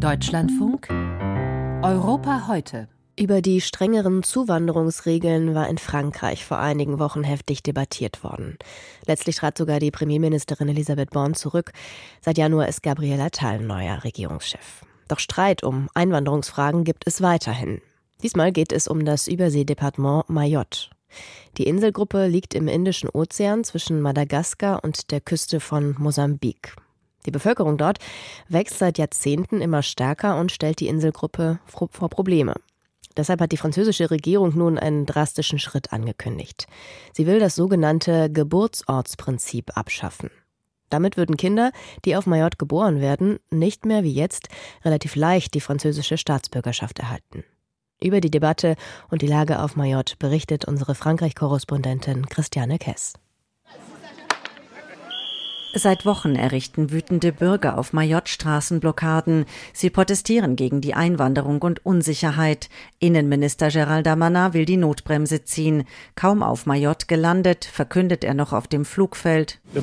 Deutschlandfunk Europa heute. Über die strengeren Zuwanderungsregeln war in Frankreich vor einigen Wochen heftig debattiert worden. Letztlich trat sogar die Premierministerin Elisabeth Born zurück. Seit Januar ist Gabriel Attal neuer Regierungschef. Doch Streit um Einwanderungsfragen gibt es weiterhin. Diesmal geht es um das Überseedepartement Mayotte. Die Inselgruppe liegt im Indischen Ozean zwischen Madagaskar und der Küste von Mosambik. Die Bevölkerung dort wächst seit Jahrzehnten immer stärker und stellt die Inselgruppe vor Probleme. Deshalb hat die französische Regierung nun einen drastischen Schritt angekündigt. Sie will das sogenannte Geburtsortsprinzip abschaffen. Damit würden Kinder, die auf Mayotte geboren werden, nicht mehr wie jetzt relativ leicht die französische Staatsbürgerschaft erhalten. Über die Debatte und die Lage auf Mayotte berichtet unsere Frankreich-Korrespondentin Christiane Kess. Seit Wochen errichten wütende Bürger auf Mayotte Straßenblockaden. Sie protestieren gegen die Einwanderung und Unsicherheit. Innenminister Gerald Damanin will die Notbremse ziehen. Kaum auf Mayotte gelandet, verkündet er noch auf dem Flugfeld. Der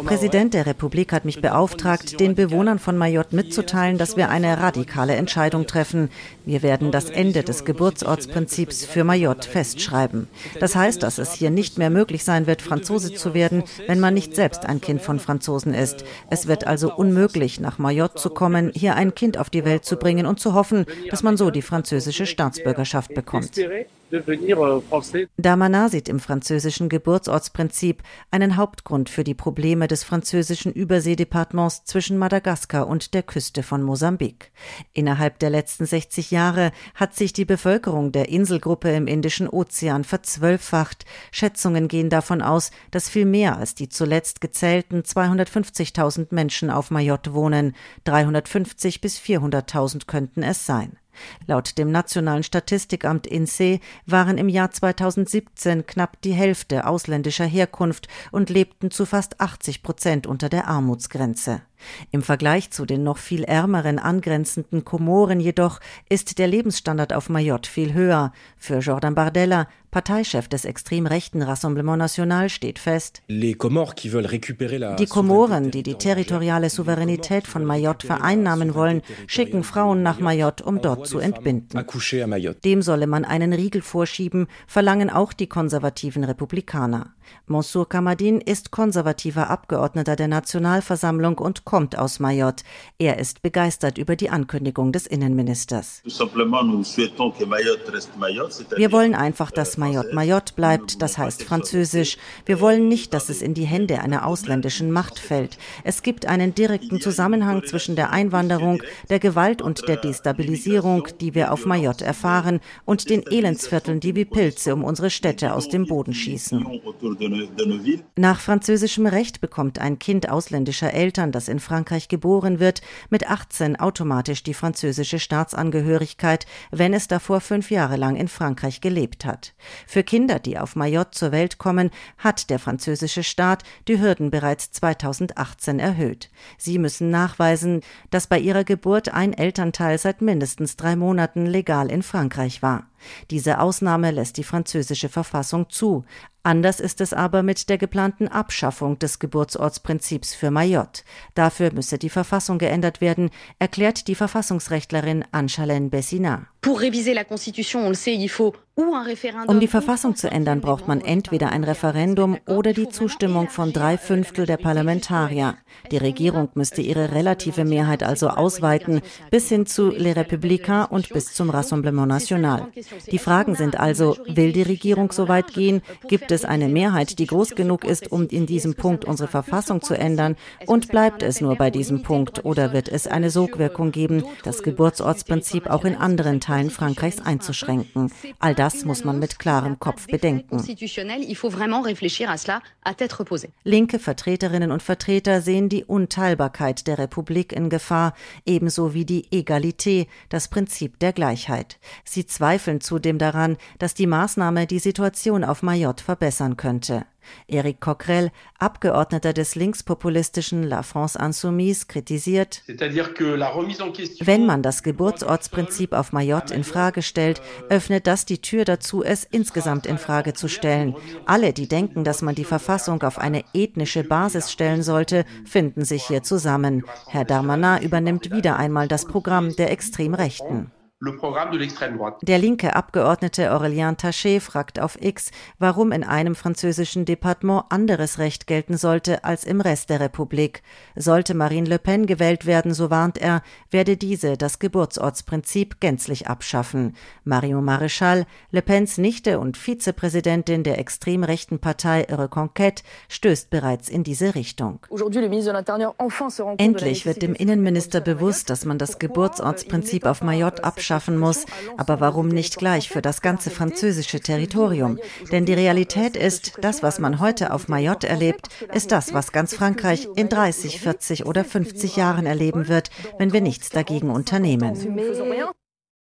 Präsident der Republik hat mich beauftragt, den Bewohnern von Mayotte mitzuteilen, dass wir eine radikale Entscheidung treffen. Wir werden das Ende des Geburtsortsprinzips für Mayotte festschreiben. Das heißt, dass es hier nicht mehr möglich sein wird, Franzose zu werden, wenn man nicht selbst ein Kind von Franzosen ist. Es wird also unmöglich, nach Mayotte zu kommen, hier ein Kind auf die Welt zu bringen und zu hoffen, dass man so die französische Staatsbürgerschaft bekommt. Damanar sieht im französischen Geburtsortsprinzip einen Hauptgrund für die Probleme des französischen Überseedepartements zwischen Madagaskar und der Küste von Mosambik. Innerhalb der letzten 60 Jahre hat sich die Bevölkerung der Inselgruppe im Indischen Ozean verzwölffacht. Schätzungen gehen davon aus, dass viel mehr als die zuletzt gezählten 250.000 Menschen auf Mayotte wohnen. 350 bis 400.000 könnten es sein. Laut dem Nationalen Statistikamt INSEE waren im Jahr 2017 knapp die Hälfte ausländischer Herkunft und lebten zu fast 80 Prozent unter der Armutsgrenze. Im Vergleich zu den noch viel ärmeren angrenzenden Komoren jedoch ist der Lebensstandard auf Mayotte viel höher. Für Jordan Bardella, Parteichef des extrem rechten Rassemblement National, steht fest, die Komoren, die die territoriale Souveränität von Mayotte vereinnahmen wollen, schicken Frauen nach Mayotte, um dort zu entbinden. Dem solle man einen Riegel vorschieben, verlangen auch die konservativen Republikaner. Mansour Kamadin ist konservativer Abgeordneter der Nationalversammlung und kommt aus Mayotte. Er ist begeistert über die Ankündigung des Innenministers. Wir wollen einfach, dass Mayotte Mayotte bleibt, das heißt französisch. Wir wollen nicht, dass es in die Hände einer ausländischen Macht fällt. Es gibt einen direkten Zusammenhang zwischen der Einwanderung, der Gewalt und der Destabilisierung, die wir auf Mayotte erfahren, und den Elendsvierteln, die wie Pilze um unsere Städte aus dem Boden schießen. Nach französischem Recht bekommt ein Kind ausländischer Eltern, das in Frankreich geboren wird, mit 18 automatisch die französische Staatsangehörigkeit, wenn es davor fünf Jahre lang in Frankreich gelebt hat. Für Kinder, die auf Mayotte zur Welt kommen, hat der französische Staat die Hürden bereits 2018 erhöht. Sie müssen nachweisen, dass bei ihrer Geburt ein Elternteil seit mindestens drei Monaten legal in Frankreich war. Diese Ausnahme lässt die französische Verfassung zu. Anders ist es aber mit der geplanten Abschaffung des Geburtsortsprinzips für Mayotte. Dafür müsse die Verfassung geändert werden, erklärt die Verfassungsrechtlerin Anne-Chalène Bessina. Um die Verfassung zu ändern, braucht man entweder ein Referendum oder die Zustimmung von drei Fünftel der Parlamentarier. Die Regierung müsste ihre relative Mehrheit also ausweiten, bis hin zu Les Républicains und bis zum Rassemblement National. Die Fragen sind also, will die Regierung so weit gehen? Gibt es eine Mehrheit, die groß genug ist, um in diesem Punkt unsere Verfassung zu ändern? Und bleibt es nur bei diesem Punkt oder wird es eine Sogwirkung geben, das Geburtsortsprinzip auch in anderen Teilen Frankreichs einzuschränken? All das muss man mit klarem Kopf bedenken. Linke Vertreterinnen und Vertreter sehen die Unteilbarkeit der Republik in Gefahr, ebenso wie die Egalité, das Prinzip der Gleichheit. Sie zweifeln zudem daran, dass die Maßnahme die Situation auf Mayotte verbessern könnte. Eric Coquerel, Abgeordneter des linkspopulistischen La France Insoumise, kritisiert, wenn man das Geburtsortsprinzip auf Mayotte in Frage stellt, öffnet das die Tür dazu, es insgesamt in Frage zu stellen. Alle, die denken, dass man die Verfassung auf eine ethnische Basis stellen sollte, finden sich hier zusammen. Herr Darmanin übernimmt wieder einmal das Programm der Extremrechten. Der linke Abgeordnete Aurélien Taché fragt auf X, warum in einem französischen Departement anderes Recht gelten sollte als im Rest der Republik. Sollte Marine Le Pen gewählt werden, so warnt er, werde diese das Geburtsortsprinzip gänzlich abschaffen. Marion Maréchal, Le Pens Nichte und Vizepräsidentin der extrem rechten Partei Reconquête, stößt bereits in diese Richtung. Endlich wird dem Innenminister bewusst, dass man das Geburtsortsprinzip auf Mayotte abschafft schaffen muss. Aber warum nicht gleich für das ganze französische Territorium? Denn die Realität ist, das, was man heute auf Mayotte erlebt, ist das, was ganz Frankreich in 30, 40 oder 50 Jahren erleben wird, wenn wir nichts dagegen unternehmen.